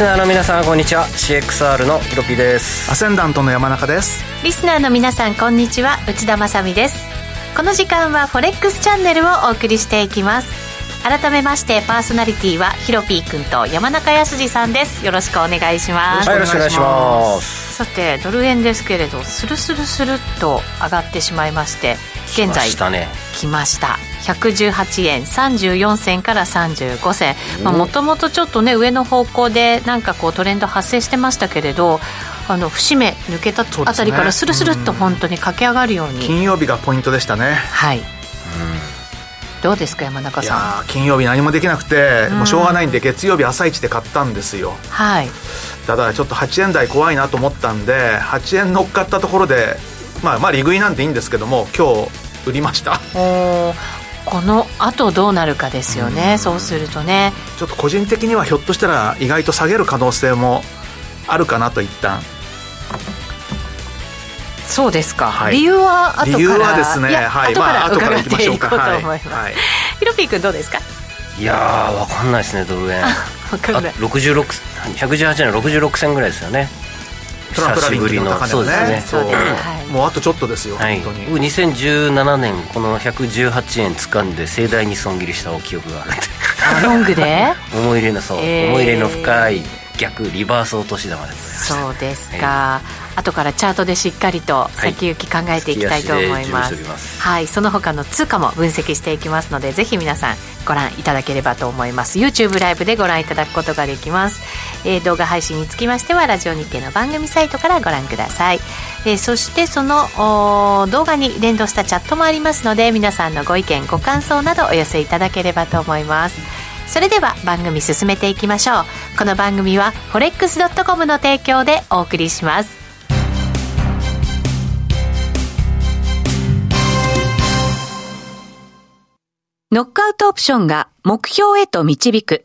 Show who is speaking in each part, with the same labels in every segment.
Speaker 1: リスナーの皆さんこんにちは。CXR のヒロピです。
Speaker 2: アセンダントの山中です。
Speaker 3: リスナーの皆さんこんにちは。内田まさです。この時間はフォレックスチャンネルをお送りしていきます。改めましてパーソナリティはヒロピー君と山中康さんです。よろしくお願いします。
Speaker 1: よろしくお願いします。
Speaker 3: さてドル円ですけれどスルスルスルっと上がってしまいまして現在来ました118円34銭から35銭。もともとちょっとね上の方向でなんかこうトレンド発生してましたけれどあの節目抜けたあたりからスルスルっと本当に駆け上がるように、
Speaker 2: ね、金曜日がポイントでしたね。
Speaker 3: はい、うん。どうですか山中さ
Speaker 2: ん？金曜日何もできなくて、もうしょうがないんで月曜日朝一で買ったんですよ。
Speaker 3: はい。
Speaker 2: ただちょっと8円台怖いなと思ったんで8円乗っかったところでまあまあ利食いなんていいんですけども今日売りました
Speaker 3: このあとどうなるかですよね、うそうするとね。
Speaker 2: ちょっと個人的にはひょっとしたら意外と下げる可能性もあるかなと一旦。
Speaker 3: そうですか、はい、理由は後から
Speaker 2: 理由はですね。はい。
Speaker 3: まあ後からいきましょうか。はい、はい、ヒロピー君どうですか？
Speaker 1: いやー分かんないですねドル円。分かんない。66 118円の66銭ぐらいですよね
Speaker 2: トランプラリンの高値、ね、そうですね。そう、はい、もうあとちょっとですよ、はい、本当に。僕
Speaker 1: 2017年この118円掴んで盛大に損切りした記憶があるんで
Speaker 3: ロングで？
Speaker 1: 思い入れのそう、えー、思い入れの深い逆リバース落とし玉で
Speaker 3: そうですか、はい、後からチャートでしっかりと先行き考えていきたいと思います,、はい、その他の通貨も分析していきますのでぜひ皆さんご覧いただければと思います。YouTube ライブでご覧いただくことができます、えー、動画配信につきましてはラジオ日経の番組サイトからご覧ください、えー、そしてその動画に連動したチャットもありますので皆さんのご意見ご感想などお寄せいただければと思います。それでは番組進めていきましょう。この番組は forex.com の提供でお送りします。ノックアウトオプションが目標へと導く。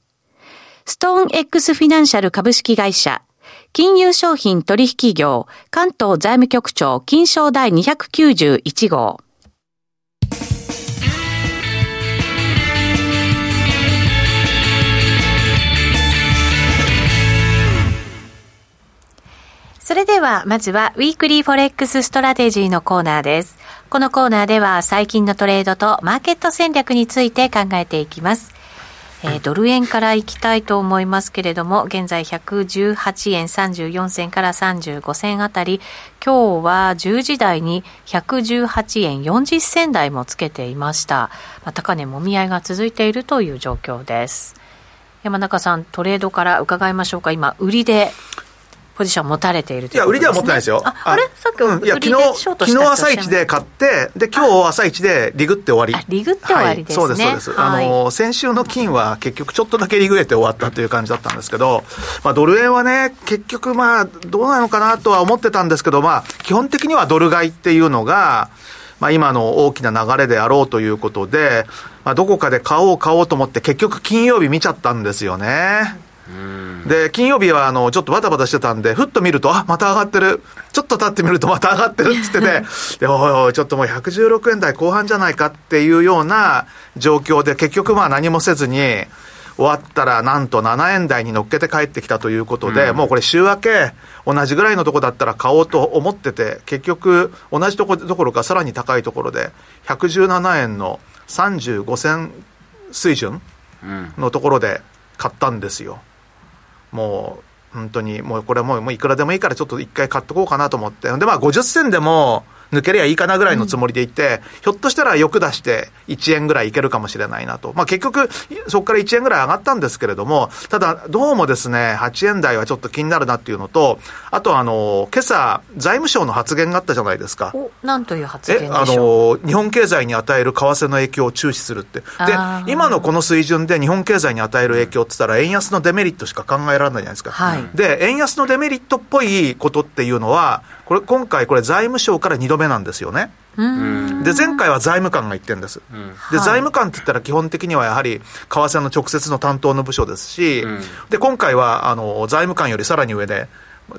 Speaker 3: ストーン X フィナンシャル株式会社、金融商品取引業、関東財務局長、金賞第291号。それでは、まずは、 Weekly Forex Strategy のコーナーです。このコーナーでは、最近のトレードとマーケット戦略について考えていきます。えー、ドル円からいきたいと思いますけれども、現在118円34銭から35銭あたり、今日は10時台に118円40銭台もつけていました。まあ、高値もみ合いが続いているという状況です。山中さん、トレードから伺いましょうか。今、売りでポジション持たれていると
Speaker 2: い、ね、いや、売りでは持ってないですよ。
Speaker 3: ああれ？さっき、うん、いや、昨
Speaker 2: 日、昨日朝一で買って、で、今日朝一でリグって終わり。
Speaker 3: リグって終わりですね。はい、そうです、そうです。
Speaker 2: はい、あの、先週の金は結局ちょっとだけリグれて終わったという感じだったんですけど、まあ、ドル円はね、結局まあ、どうなのかなとは思ってたんですけど、まあ、基本的にはドル買いっていうのが、まあ、今の大きな流れであろうということで、まあ、どこかで買おう買おうと思って結局金曜日見ちゃったんですよね。で、金曜日はあの、ちょっとバタバタしてたんで、ふっと見ると、あ、また上がってる。ちょっと経ってみるとまた上がってるって言ってて、で、おいおい、ちょっともう116円台後半じゃないかっていうような状況で、結局まあ何もせずに、終わったらなんと7円台に乗っけて帰ってきたということで、うん、もうこれ週明け、同じぐらいのとこだったら買おうと思ってて、結局、同じとこどころかさらに高いところで、117円の35銭水準のところで買ったんですよ。もう本当にもうこれもういくらでもいいからちょっと一回買っとこうかなと思って。でまあ50銭でも抜けりゃいいかなぐらいのつもりでいて、うん、ひょっとしたら欲出して1円ぐらいいけるかもしれないなと。まあ結局、そこから1円ぐらい上がったんですけれども、ただどうもですね、8円台はちょっと気になるなっていうのと、あとあの、今朝、財務省の発言があったじゃないですか。
Speaker 3: お、なんという発言でしょう？あ
Speaker 2: の、日本経済に与える為替の影響を注視するって。で、今のこの水準で日本経済に与える影響って言ったら、円安のデメリットしか考えられないじゃないですか。はい、で、円安のデメリットっぽいことっていうのは、これ、今回、これ、財務省から2度目なんですよね。で、前回は財務官が言ってるんです。で、財務官って言ったら基本的にはやはり、為替の直接の担当の部署ですし、で、今回は、あの、財務官よりさらに上で、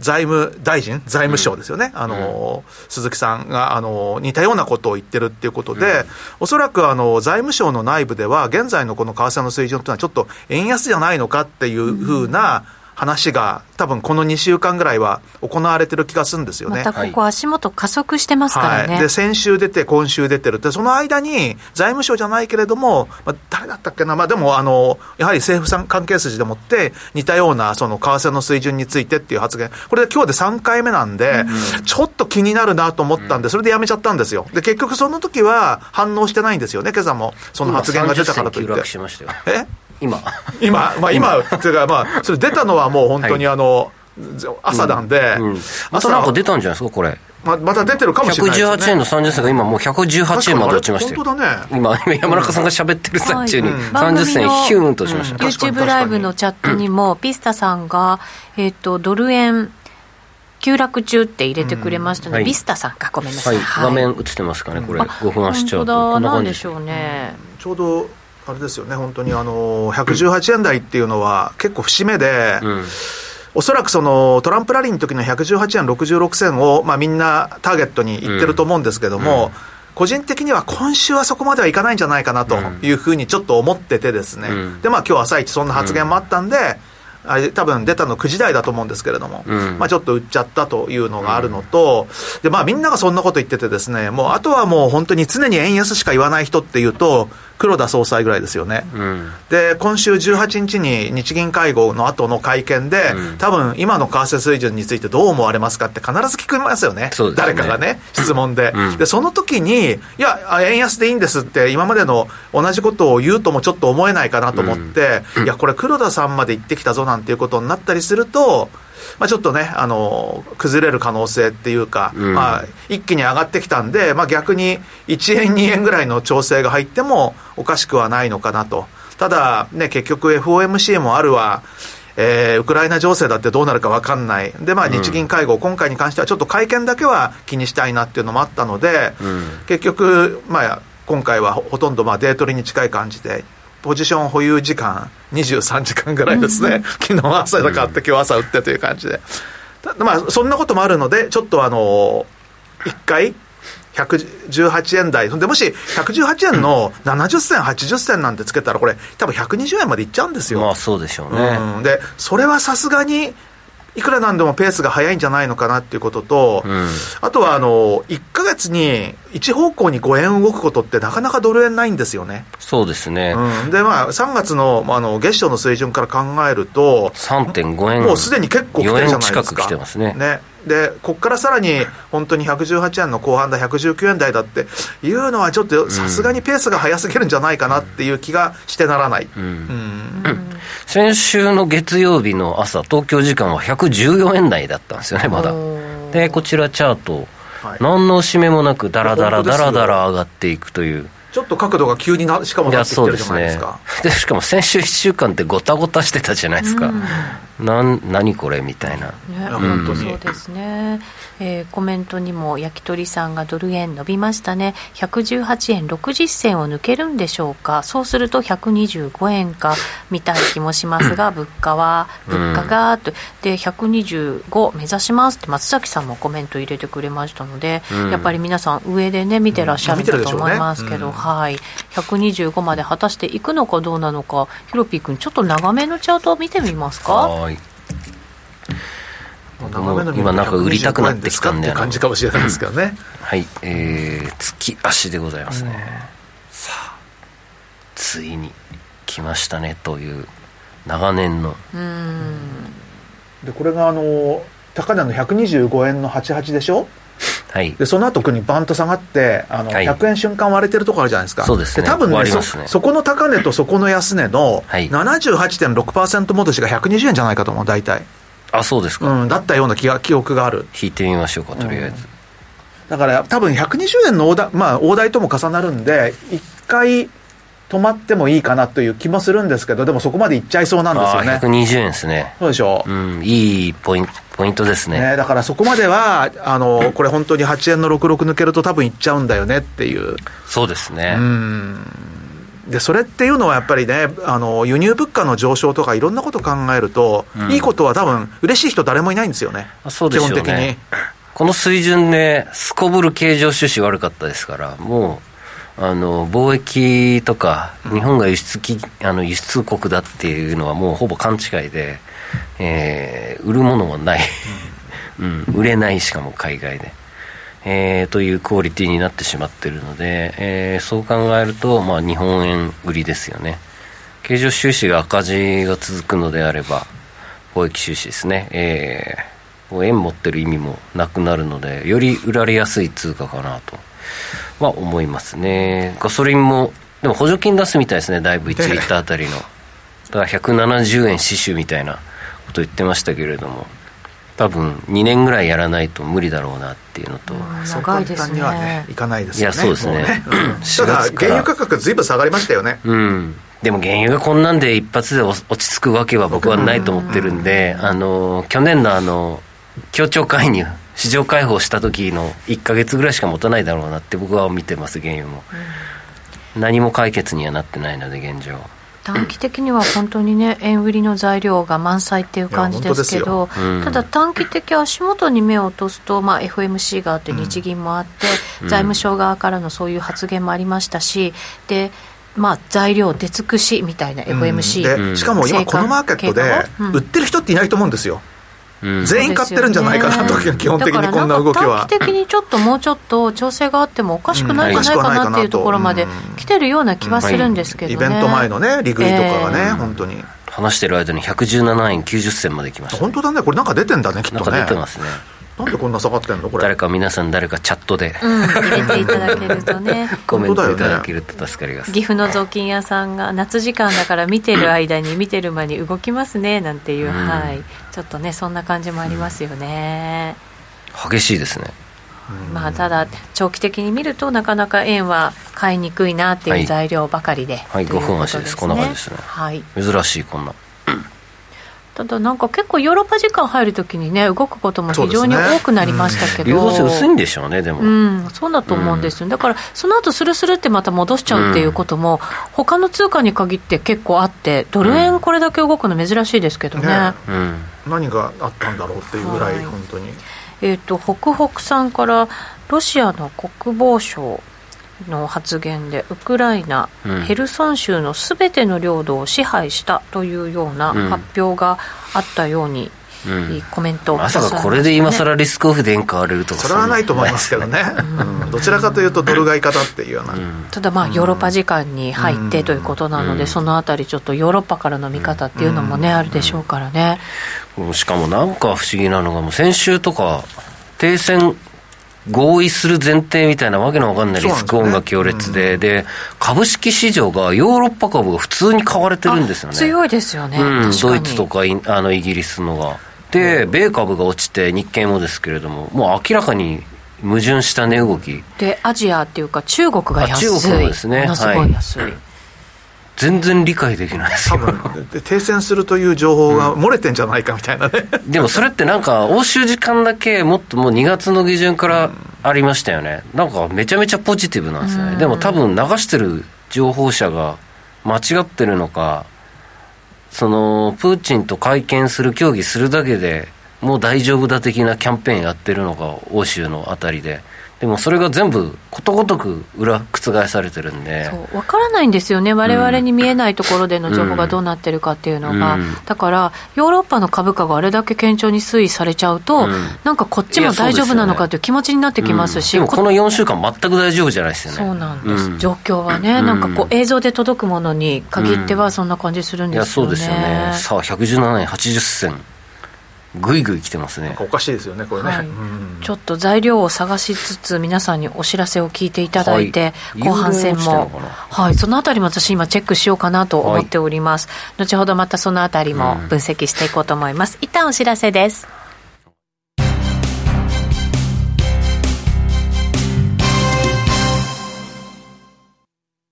Speaker 2: 財務大臣、財務省ですよね、うん、あの、うん、鈴木さんがあの似たようなことを言ってるっていうことで、うん、おそらくあの財務省の内部では、現在のこの為替の水準というのは、ちょっと円安じゃないのかっていうふうな、うん話が、多分この2週間ぐらいは行われてる気がするんですよね。
Speaker 3: またここ、足元加速してますからね、
Speaker 2: はい、で先週出て、今週出てる。って、その間に財務省じゃないけれども、まあ、誰だったっけな、まあ、でもあの、やはり政府関係筋でもって、似たようなその為替の水準についてっていう発言、これで今日で3回目なんで、うん、ちょっと気になるなと思ったんで、それでやめちゃったんですよ。で、結局その時は反応してないんですよね、今朝も、その発言が出たからといって。
Speaker 1: え？今。
Speaker 2: 今、まあ今、っていうか、まあ、それ出たのはもう本当にあの、朝なんで、うん。うん、
Speaker 1: またなんか出たんじゃないですか、これ。
Speaker 2: ままた出てるかもしれないです、ね、
Speaker 1: 118円の30銭が今もう118円まで落ちましたよ。
Speaker 2: 本当だね。
Speaker 1: 今、今山中さんが喋ってる最中に30銭ヒューンとしました。
Speaker 3: YouTube ライブのチャットにも、ピスタさんが、えっ、と、ドル円、急落中って入れてくれましたので、ビスタさんか、ごめんなさい。
Speaker 1: 画面映ってますかね、これ、5分足チャー
Speaker 3: ト。本当だ、なんでしょうね。
Speaker 2: ちょうどあれですよね、本当にあの118円台っていうのは結構節目で、うん、おそらくそのトランプラリーの時の118円66銭を、まあ、みんなターゲットに言ってると思うんですけども、うん、個人的には今週はそこまではいかないんじゃないかなというふうにちょっと思っててですね、うん、でまあ今日朝一そんな発言もあったんで、あれ多分出たの9時台だと思うんですけれども、うん、まあ、ちょっと売っちゃったというのがあるのと、でまあ、みんながそんなこと言っててですね、もうあとはもう本当に常に円安しか言わない人っていうと、黒田総裁ぐらいですよね、うん、で今週18日に日銀会合の後の会見で、うん、多分今の為替水準についてどう思われますかって必ず聞きますよね、ね。誰かがね、質問で、うん、でその時に、いや、円安でいいんですって、今までの同じことを言うともちょっと思えないかなと思って、いや、これ、黒田さんまで言ってきたぞなんていうことになったりすると、まあ、ちょっとね、あの、崩れる可能性っていうか、うん、まあ、一気に上がってきたんで、まあ、逆に1円、2円ぐらいの調整が入ってもおかしくはないのかなと。ただ、ね、結局 FOMC もあるわ、えー、ウクライナ情勢だってどうなるか分かんない、で、まあ、日銀会合、うん、今回に関してはちょっと会見だけは気にしたいなっていうのもあったので、うん、結局、まあ、今回はほとんどまあデートリに近い感じで、ポジション保有時間23時間ぐらいですね、昨日朝だ買って今日朝売ってという感じで、まあそんなこともあるのでちょっとあの1回118円台、でもし118円の70銭、80銭なんてつけたら、これ、多分120円までいっちゃうんですよ。
Speaker 1: まあそうでしょうね。
Speaker 2: うん、で、それはさすがにいくらなんでもペースが速いんじゃないのかなっていうことと、うん、あとはあの1か月に一方向に5円動くことってなかなかドル円ないんですよね。
Speaker 1: そうですね。
Speaker 2: うん、で、まあ、3月のあの月初の水準から考えると、
Speaker 1: 3.5円
Speaker 2: もうすでに結構来てるじゃないですか。
Speaker 1: 近く来てますね。
Speaker 2: ねで、ここからさらに本当に118円の後半だ、119円台だっていうのは、ちょっとさすがにペースが速すぎるんじゃないかなっていう気がしてならない。うん、うん
Speaker 1: 先週の月曜日の朝、東京時間は114円台だったんですよね、まだ。で、こちらチャート、はい、何の締めもなく、だらだらだらだら上がっていくという。
Speaker 2: ちょっと角度が急になしかもなってきてるじゃないですか。
Speaker 1: で、ね、しかも先週1週間ってごたごたしてたじゃないですか、うん、なん何これみたいな、ね、
Speaker 3: 本当にそうですね。えー、コメントにも焼き鳥さんがドル円伸びましたね。118円60銭を抜けるんでしょうか。そうすると125円かみたい気もしますが物価は物価がと。で125目指しますって松崎さんもコメント入れてくれましたので、うん、やっぱり皆さん上でね見てらっしゃるんだと思いますけど、うん、はい。125まで果たしていくのかどうなのか。ヒロピー君ちょっと長めのチャートを見てみますか？はい。
Speaker 1: 今なんか売りたくなってきたんで
Speaker 2: 感じかもしれないですけどね。
Speaker 1: はい。えー、月足でございますね、うん、さあついに来ましたねという長年の。
Speaker 2: でこれがあの高値の125円の88でしょ？はい、でその後にバンと下がってあの、はい、100円瞬間割れてるところあるじゃないですか。
Speaker 1: そうですね。
Speaker 2: 多分ね、ね、そそこの高値とそこの安値の78.6%戻しが120円じゃないかと思う大体。
Speaker 1: あそうですか、
Speaker 2: うん、だったような記記憶がある。
Speaker 1: 引いてみましょうかとりあえず、うん、
Speaker 2: だから多分120円の大台,、まあ、大台とも重なるんで一回止まってもいいかなという気もするんですけどでもそこまでいっちゃいそうなんですよね。
Speaker 1: 120円ですね。
Speaker 2: そうでしょ
Speaker 1: う、うん、いいポイントポイントですね、ね、
Speaker 2: だからそこまではあのこれ本当に8円の66抜けると多分いっちゃうんだよねっていう。
Speaker 1: そうですね。
Speaker 2: うん。でそれっていうのはやっぱりねあの輸入物価の上昇とかいろんなこと考えると、うん、いいことは多分嬉しい人誰もいないんですよね。
Speaker 1: そうでしょうね。基本的に。この水準ですこぶる経常収支悪かったですからもうあの貿易とか日本が輸出きあの輸出国だっていうのはもうほぼ勘違いで、えー、売るものもない、うん、売れないしかも海外で。えー、というクオリティになってしまっているので、えー、そう考えると、まあ、日本円売りですよね。経常収支が赤字が続くのであれば貿易収支ですね、えー、円持ってる意味もなくなるのでより売られやすい通貨かなと。は思いますね。ガソリンもでも補助金出すみたいですね。だいぶ1リッターあたりの。だから170円死守みたいなこと言ってましたけれども多分2年ぐらいやらないと無理だろうなっていうのと、
Speaker 2: 長いですね。にはねいかないですよね。
Speaker 1: いやそうですね。ね、
Speaker 2: ただ原油価格ずいぶん下がりましたよね。
Speaker 1: うん。でも原油がこんなんで一発で落ち着くわけは僕はないと思ってるんで、あの去年のあの協調介入市場開放した時の1か月ぐらいしか持たないだろうなって僕は見てます原油も、何も解決にはなってないので現状
Speaker 3: 短期的には本当にね、円売りの材料が満載っていう感じですけど、ただ短期的足元に目を落とすと、まあ、FMC があって、日銀もあって、うん、財務省側からのそういう発言もありましたし、でまあ、材料出尽くしみたいな FMC、
Speaker 2: うん、しかも今、このマーケットで売ってる人っていないと思うんですよ。全員買ってるんじゃないかなと、基本的にこんな動きは。
Speaker 3: 短期的にちょっともうちょっと調整があってもおかしくないんじゃないかなっていうところまで来てるような気はするんですけどね、
Speaker 2: イベント前のね、利食いとかがね、本当に。
Speaker 1: 話してる間に117円90銭まで来ました、
Speaker 2: 本当だね、これなんか出てんだね、きっとね。
Speaker 1: なんか出てますね。
Speaker 2: なんでこんな下がってんのこれ？
Speaker 1: 誰か皆さん誰かチャットで、
Speaker 3: うん、入れていただけるとね。
Speaker 1: コメントいただけると助かります、
Speaker 3: ね、岐阜の雑巾屋さんが夏時間だから見てる間に見てる間に動きますねなんていう、うん、はいちょっとねそんな感じもありますよね、
Speaker 1: 激しいですね。
Speaker 3: まあ、ただ、長期的に見るとなかなか円は買いにくいなっていう材料ばかりで、
Speaker 1: はい、はい、5分足です、こんな感じですね、はい、珍しいこんな
Speaker 3: ただなんか結構ヨーロッパ時間入るときにね動くことも非常に多くなりましたけど、
Speaker 1: 流動性薄いんでしょうねでも、
Speaker 3: うん、そうだと思うんですよ、だからその後スルスルってまた戻しちゃうっていうことも、うん、他の通貨に限って結構あってドル円これだけ動くの珍しいですけどね。ね、
Speaker 2: うん、何があったんだろうっていうぐらい、はい、本当に。
Speaker 3: えっ、ー、と北北さんからロシアの国防省の発言でウクライナ、うん、ヘルソン州のすべての領土を支配したというような発表があったように、うん、コメントを、
Speaker 1: ね、まさかこれで今更リスクオフで円買われるとか。
Speaker 2: それはないと思いますけどね、うん、どちらかというとドル買い方っていうような、
Speaker 3: ただまあヨーロッパ時間に入ってということなので、そのあたりちょっとヨーロッパからの見方っていうのもね、あるでしょうからね。
Speaker 1: しかもなん。か不思議なのがもう先週とか停戦合意する前提みたいなわけのわかんないリスクオンが強烈で、で、ねうん、株式市場がヨーロッパ株が普通に買われてるんですよね。
Speaker 3: 強いですよね。
Speaker 1: うん、ドイツとかあのイギリスのが。で、米株が落ちて日経もですけれども、もう明らかに矛盾した値動き。
Speaker 3: でアジアっていうか中国が安い。
Speaker 1: 中国ですね。
Speaker 3: ものすごい安い、はい、
Speaker 1: 全然理解できないですよ。多
Speaker 2: 分。停戦するという情報が漏れてんじゃないかみたいなね、
Speaker 1: うん、でもそれってなんか欧州時間だけもっともう2月の下旬からありましたよね。なんかめちゃめちゃポジティブなんですね、でも多分流してる情報者が間違ってるのかそのプーチンと会見する協議するだけでもう大丈夫だ的なキャンペーンやってるのが欧州のあたりで。でもそれが全部ことごとく裏覆されてるんで
Speaker 3: 分からないんですよね、われわれに見えないところでの情報がどうなってるかっていうのが、うん、だからヨーロッパの株価があれだけ堅調に推移されちゃうと、うん、なんかこっちも大丈夫なのかという気持ちになってきますし、
Speaker 1: うん、でもこの4週間、全く大丈夫じゃないですよね。
Speaker 3: そうなんです、状況はね、なんかこう映像で届くものに限ってはそんな感じするんですよね。そうですよね
Speaker 1: さあ117円80銭ぐいぐい来てますね。
Speaker 2: おかしいですよねこれね、はい、
Speaker 3: ちょっと材料を探しつつ皆さんにお知らせを聞いていただいて、はい、後半戦も。はい。そのあたりも私今チェックしようかなと思っております、はい、後ほどまたそのあたりも分析していこうと思います、うん、一旦お知らせです。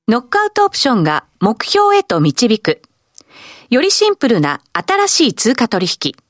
Speaker 3: ノックアウトオプションが目標へと導く。よりシンプルな新しい通貨取引。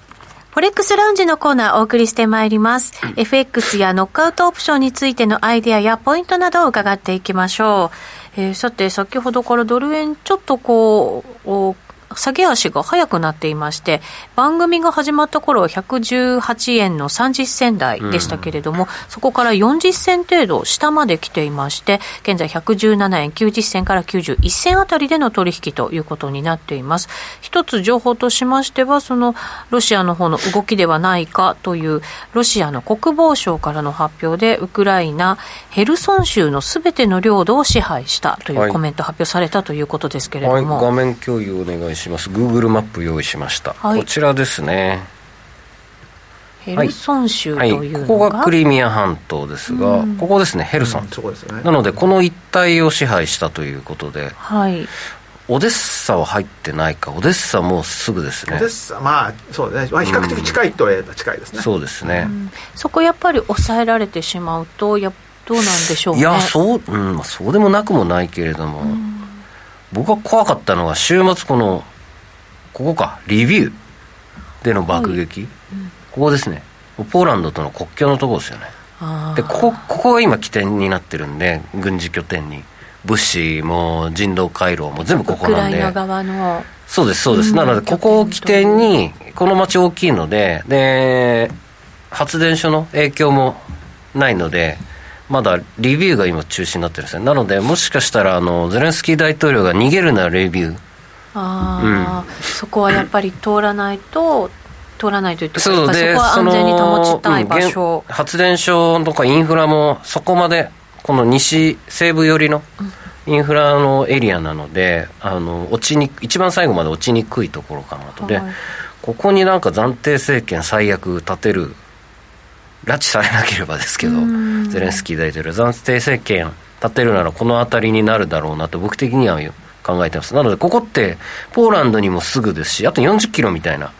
Speaker 3: フォレックスラウンジのコーナーお送りしてまいります。FX やノックアウトオプションについてのアイデアやポイントなどを伺っていきましょう。えー、さて、先ほどからドル円、ちょっとこう、下げ足が速くなっていまして、番組が始まった頃は118円の30銭台でしたけれども、うん、そこから40銭程度下まで来ていまして、現在117円90銭から91銭あたりでの取引ということになっています。一つ情報としましては、そのロシアの方の動きではないかという、ロシアの国防省からの発表で、ウクライナ、ヘルソン州のすべての領土を支配したというコメント発表されたということですけれども。
Speaker 1: はい、画面共有お願いします。します。Google マップ用意しました、はい、こちらですね。
Speaker 3: ヘルソン州というのが、
Speaker 1: はい、ここがクリミア半島ですが、うん、ここですねヘルソン、うんね、なのでこの一帯を支配したということで、
Speaker 3: はい、
Speaker 1: オデッサは入ってないかオデッサもうすぐですね。
Speaker 2: オデッサまあそうね、まあ、比較的近いとは近いですね、うん、
Speaker 1: そうですね、
Speaker 3: そこやっぱり抑えられてしまうとやどうなんでしょう、ね、
Speaker 1: いやそう、うん、そうでもなくもないけれども、僕が怖かったのは週末このここか。リビュー。での爆撃、はい。うん、ここですね。ポーランドとの国境のところですよね。でここここが今起点になってるんで軍事拠点に。物資も人道回廊も全部ここなんで。そうですそうです、うん、なのでここを起点にこの町大きいのでで発電所の影響もないのでまだリビューが今中止になってるんですね。なのでもしかしたらあのゼレンスキー大統領が逃げるならレビュー
Speaker 3: あ、うん、そこはやっぱり通らないと通らないというかそこは安全に保ちたい場所、
Speaker 1: うん、発電所とかインフラもそこまでこの西西部寄りのインフラのエリアなのであの落ちに一番最後まで落ちにくいところかなと、でここになんか暫定政権最悪立てる拉致されなければですけどゼレンスキー大統領暫定政権立てるならこの辺りになるだろうなと僕的には考えてます。なのでここってポーランドにもすぐですしあと40キロみたいな。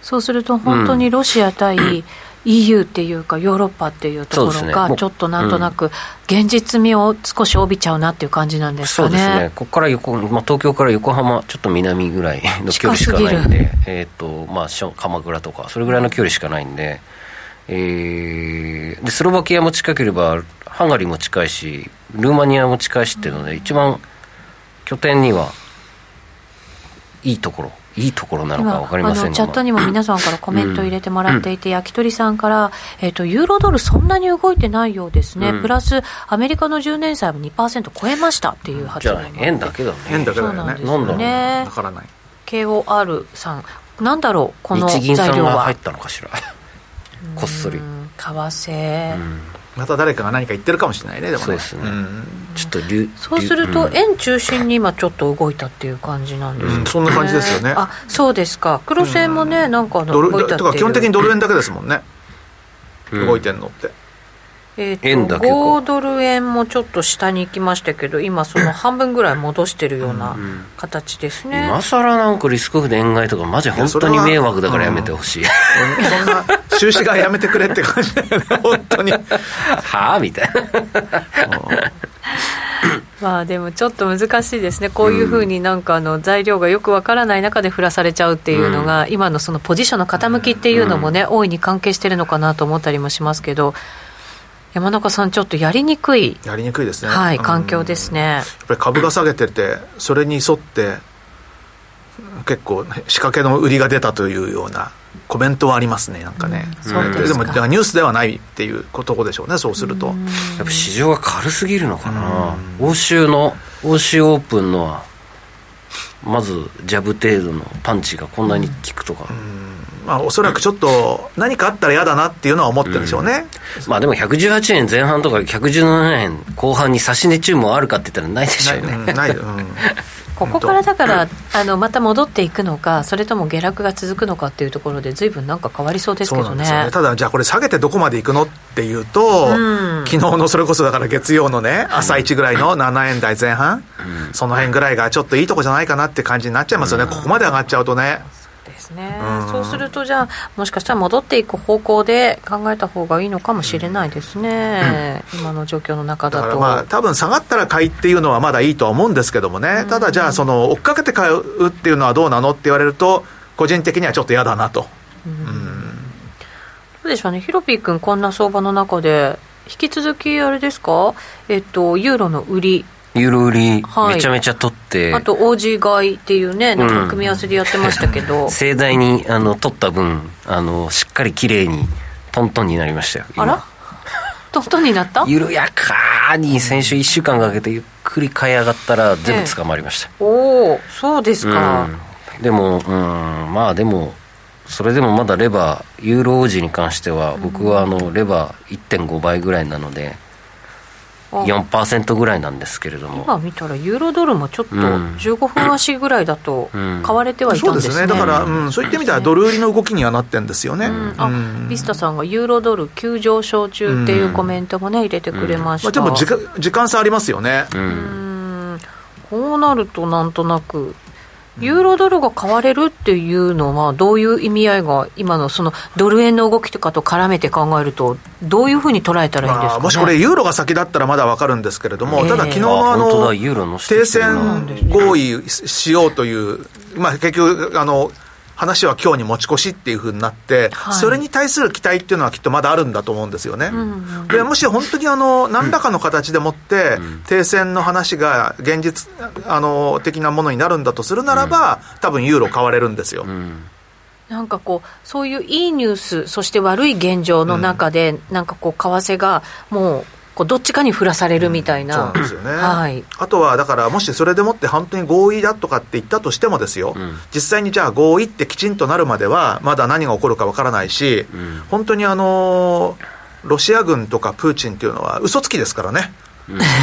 Speaker 3: そうすると本当にロシア対、うん EU っていうかヨーロッパっていうところがちょっとなんとなく現実味を少し帯びちゃうなっていう感じなんですかね。そうですね。
Speaker 1: ここから横、まあ、東京から横浜ちょっと南ぐらいの距離しかないんで、えっ、ー、とまあ鎌倉とかそれぐらいの距離しかないんで、えー、でスロバキアも近ければハンガリーも近いしルーマニアも近いしっていうので一番拠点にはいいところいいところなのか分かりません
Speaker 3: チャットにも皆さんからコメント入れてもらっていて、うん、焼き鳥さんから、えーと、ユーロドルそんなに動いてないようですね、うん、プラスアメリカの10年債も2%超えましたっていう発言
Speaker 1: じゃあ円だけだね。
Speaker 2: 円だけだよね。
Speaker 3: なんだね
Speaker 2: からない。
Speaker 3: KOR さん。なんだろうこの
Speaker 1: 材料は。日銀さんが入ったのかしら。こっそり。為
Speaker 3: 替、うん
Speaker 2: また誰かが何か言ってるかもしれないねでもね。
Speaker 1: そうですね、うん、ちょっと
Speaker 3: そうすると、円中心に今ちょっと動いたっていう感じなんですか、ね、うん、
Speaker 2: そんな感じですよね。
Speaker 3: あそうですか。黒線もね、なんか動いたっていう。
Speaker 2: 基本的にドル円だけですもんね、動いてんのって
Speaker 3: えーと、5ドル円もちょっと下に行きましたけど今その半分ぐらい戻してるような形ですね、
Speaker 1: うん、今更なんかリスクオフで円買いとかマジ本当に迷惑だからやめてほしい、うん、
Speaker 2: そんな収支がやめてくれって感じだよね 本当に。は
Speaker 1: あみたいな。
Speaker 3: まあでもちょっと難しいですね、こういうふうになんかあの材料がよくわからない中で振らされちゃうっていうのが、今のそのポジションの傾きっていうのもね、大いに関係してるのかなと思ったりもしますけど。山中さん、ちょっとやりにくい、
Speaker 2: やりにくいですね、
Speaker 3: はい、環境ですね、や
Speaker 2: っぱり株が下げてて、それに沿って、結構、仕掛けの売りが出たというようなコメントはありますね、なんかね、
Speaker 3: うん、で
Speaker 2: でもニュースではないっていうとこでしょうね、そうすると。や
Speaker 1: っぱ市場が軽すぎるのかな、欧州の、欧州オープンのまずジャブ程度のパンチがこんなに効くとか。うん
Speaker 2: まあ、おそらくちょっと何かあったら嫌だなっていうのは思ってるんでしょうね、
Speaker 1: うん、まあでも118円前半とか117円後半に差し値注文あるかって言ったらないでしょうね。
Speaker 2: ない、ないうん、
Speaker 3: ここからだからあのまた戻っていくのかそれとも下落が続くのかっていうところで随分なんか変わりそうですけどね、ね、
Speaker 2: ただじゃあこれ下げてどこまでいくのっていうと、うん、昨日のそれこそだから月曜のね朝一ぐらいの7円台前半、うん、その辺ぐらいがちょっといいとこじゃないかなって感じになっちゃいますよね、ここまで上がっちゃうとね
Speaker 3: ね、うん、そうするとじゃあもしかしたら戻っていく方向で考えた方がいいのかもしれないですね、うん、今の状況の中だと。
Speaker 2: まあ多分下がったら買いっていうのはまだいいとは思うんですけどもね、うん、ただじゃあその追っかけて買うっていうのはどうなのって言われると個人的にはちょっと嫌だなと、うん。
Speaker 3: どうでしょうね。ヒロピー君こんな相場の中で。引き続きあれですか？えっとユーロの売り
Speaker 1: ユーロ売り、めちゃめちゃ取って、
Speaker 3: あと王子買いっていうねなんか組み合わせでやってましたけど、
Speaker 1: うん、盛大にあの取った分あのしっかり綺麗にトントンになりましたよ
Speaker 3: あら？トントンになった？
Speaker 1: 緩やかに先週1週間かけてゆっくり買い上がったら全部捕まりました、え
Speaker 3: え、おおそうですか、
Speaker 1: うん、でもうんまあでもそれでもまだレバーユーロ王子に関しては僕はあのレバー1.5倍ぐらいなので、4%ぐらいなんですけれども。
Speaker 3: 今見たらユーロドルもちょっと15分足ぐらいだと買われてはいたんですね、
Speaker 2: そうですね。だから、うん、そういった意味ではドル売りの動きにはなってるんですよね、
Speaker 3: あビスタさんがユーロドル急上昇中っていうコメントもね入れてくれました、
Speaker 2: まあ、でも時間時間差ありますよね。
Speaker 3: うん。こうなるとなんとなくユーロドルが買われるっていうのは、どういう意味合いが、今のそのドル円の動きとかと絡めて考えると、どういうふうに捉えたらいいんですか、ね、
Speaker 2: もしこれ、ユーロが先だったらまだ分かるんですけれども、えー、ただ、昨日のあの停戦合意しようという、まあ、結局あの、話は今日に持ち越しっていうふうになって、はい、それに対する期待っていうのはきっとまだあるんだと思うんですよね。うんでもし本当にあの何らかの形でもって、停戦の話が現実あの的なものになるんだとするならば、多分ユーロ買われるんですよ。
Speaker 3: なんかこう、そういういいニュース、そして悪い現状の中で、うん、なんかこう、為替がもうこうどっちかに振らされるみたいな、
Speaker 2: うん、そうですよね、はい、あとはだからもしそれでもって本当に合意だとかって言ったとしてもですよ、うん、実際にじゃあ合意ってきちんとなるまではまだ何が起こるかわからないし、うん、本当にあのロシア軍とかプーチンっていうのは嘘つきですからね。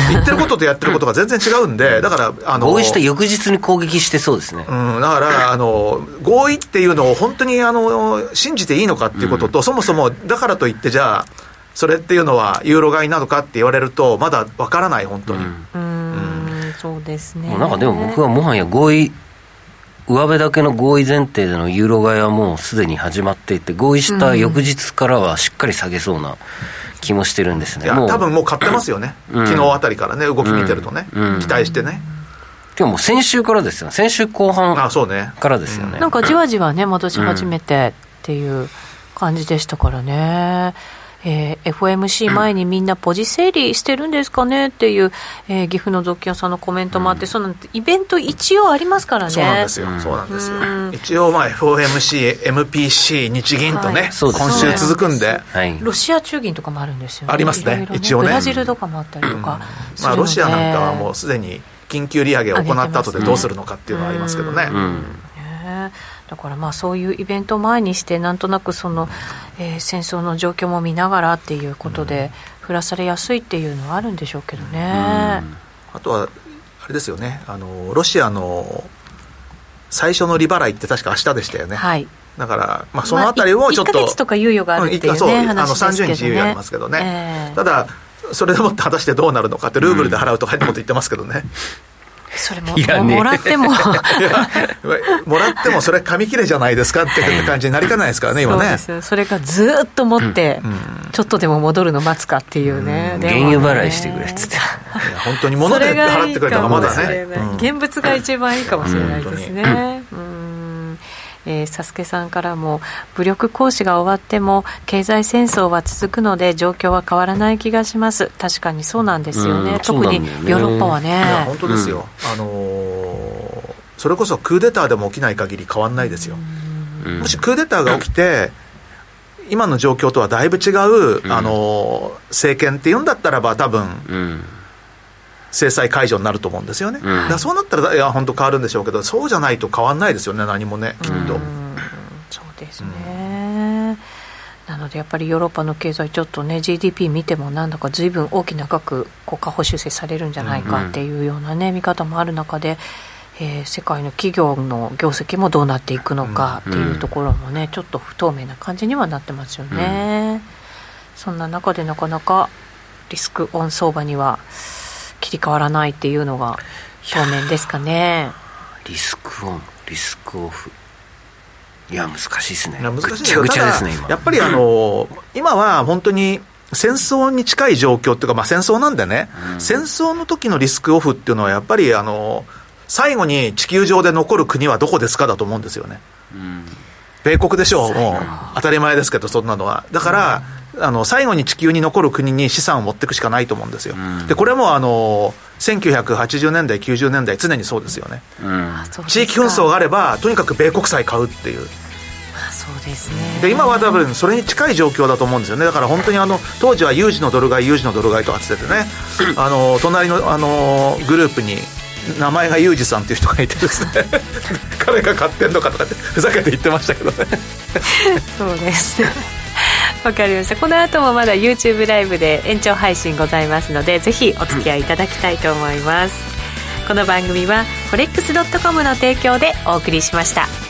Speaker 2: 言ってることとやってることが全然違うんで、だから、
Speaker 1: あの合意した翌日に攻撃してそうですね。
Speaker 2: うん、だからあの、合意っていうのを本当にあの信じていいのかっていうことと、うん、そもそもだからといって、じゃあ、それっていうのはユーロ買いなのかって言われると、まだわからない、本当に。
Speaker 3: うん、うんそうですね。
Speaker 1: なんかでも僕はもはや合意、上辺だけの合意前提でのユーロ買いはもうすでに始まっていて、合意した翌日からはしっかり下げそうな。気もしてるんですね。いや、
Speaker 2: 多分もう買ってますよね。うん、昨日あたりからね、動き見てるとね。うん、期待してね。
Speaker 1: 今日も先週からですよ先週後半からですよね。
Speaker 3: なんかじわじわね、戻し始めてっていう感じでしたからね。えー、FOMC 前にみんなポジ整理してるんですかねっていう、えー、岐阜の雑記屋さんのコメントもあって、うん、そのイベント一応ありますからね。
Speaker 2: そうなんですよ。そうなんですよ。一応まあ FOMC、MPC、日銀とね、はい、今週続くんで、
Speaker 3: はい、ロシア中銀とかもあるんですよ
Speaker 2: ね。ありますね。ね一応ね。
Speaker 3: ブラジルとかもあったりとか、
Speaker 2: うん、まあロシアなんかはもうすでに緊急利上げを行った後でどうするのかっていうのはありますけどね。うん
Speaker 3: だからまあそういうイベントを前にしてなんとなくその、えー、戦争の状況も見ながらっていうことで降らされやすいっていうのはあるんでしょうけどね。あ
Speaker 2: とはあれですよね。あのロシアの最初の利払いって確か明日でしたよね。はい。だから、まあ、そのあたりをちょっと、まあ、1
Speaker 3: か月とか猶予があるっていう、ね、そうあの
Speaker 2: 30日猶予ありますけどね、えー、ただそれでもって果たしてどうなるのかってルーブルで払うとかってこと言ってますけどね、
Speaker 3: それもももらっても。
Speaker 2: もらってもそれ紙切れじゃないですかって感じになりかないですからね今ね。
Speaker 3: そそれがずっと持って、ちょっとでも戻るの待つかっていうね、
Speaker 1: 原油払いしてくれっつって。
Speaker 2: 本当に物で払ってくれたらまだね。
Speaker 3: 現物が一番いいかもしれないですね、えー、サスケさんからも武力行使が終わっても経済戦争は続くので状況は変わらない気がします。確かにそうなんですよね、うん、特にヨーロッパはね。
Speaker 2: 本当ですよ、うん、あのー、それこそクーデターでも起きない限り変わらないですよ、うん、もしクーデターが起きて、今の状況とはだいぶ違う、あのー、政権っていうんだったらば多分、制裁解除になると思うんですよね、うん、だそうなったらいや本当変わるんでしょうけどそうじゃないと変わんないですよね何もねきっと。
Speaker 3: そうですね、なのでやっぱりヨーロッパの経済ちょっとね GDP 見てもなんだか随分大きな額国家保修正されるんじゃないかっていうようなね、見方もある中でえー、世界の企業の業績もどうなっていくのかっていうところもね、ちょっと不透明な感じにはなってますよね、うん、そんな中でなかなかリスクオン相場には切り替わらないっていうのが表面ですかね。
Speaker 1: リスクオンリスクオフ。いや難しいですね。
Speaker 2: 難しいですぐちゃですねやっぱりあの今は本当に戦争に近い状況っていうか、まあ、戦争なんでね、うん、戦争の時のリスクオフっていうのはやっぱりあの最後に地球上で残る国はどこですかだと思うんですよね、うん、米国でしょう。もう当たり前ですけどそんなのは。だから、あの最後に地球に残る国に資産を持っていくしかないと思うんですよ、うん、でこれもあの1980年代、90年代、常にそうですよね、うん、地域紛争があれば、とにかく米国債買うっていう。
Speaker 3: そうですね。
Speaker 2: で今は多分それに近い状況だと思うんですよね。だから本当にあの当時は有事のドル買い有事のドル買いとかってってね。あの隣のあのグループに名前がユージさんっていう人がいてですね。彼が買ってんのかとかってふざけて言ってましたけどね。
Speaker 3: そうですわかりました。この後もまだ YouTube ライブで延長配信ございますのでぜひお付き合いいただきたいと思います、この番組は forex.com の提供でお送りしました。